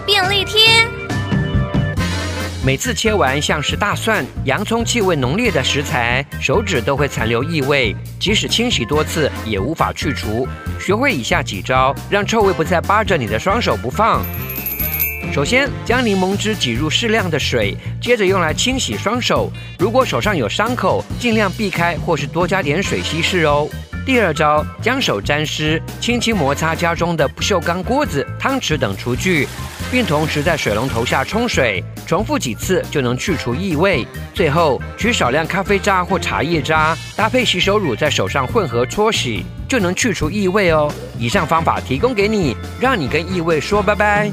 便利贴。每次切完像是大蒜、洋葱气味浓烈的食材，手指都会残留异味，即使清洗多次也无法去除。学会以下几招，让臭味不再扒着你的双手不放。首先，将柠檬汁挤入适量的水，接着用来清洗双手。如果手上有伤口，尽量避开或是多加点水稀释哦。第二招，将手沾湿，轻轻摩擦家中的不锈钢锅子、汤匙等厨具，并同时在水龙头下冲水，重复几次就能去除异味。最后，取少量咖啡渣或茶叶渣，搭配洗手乳在手上混合搓洗，就能去除异味哦。以上方法提供给你，让你跟异味说拜拜。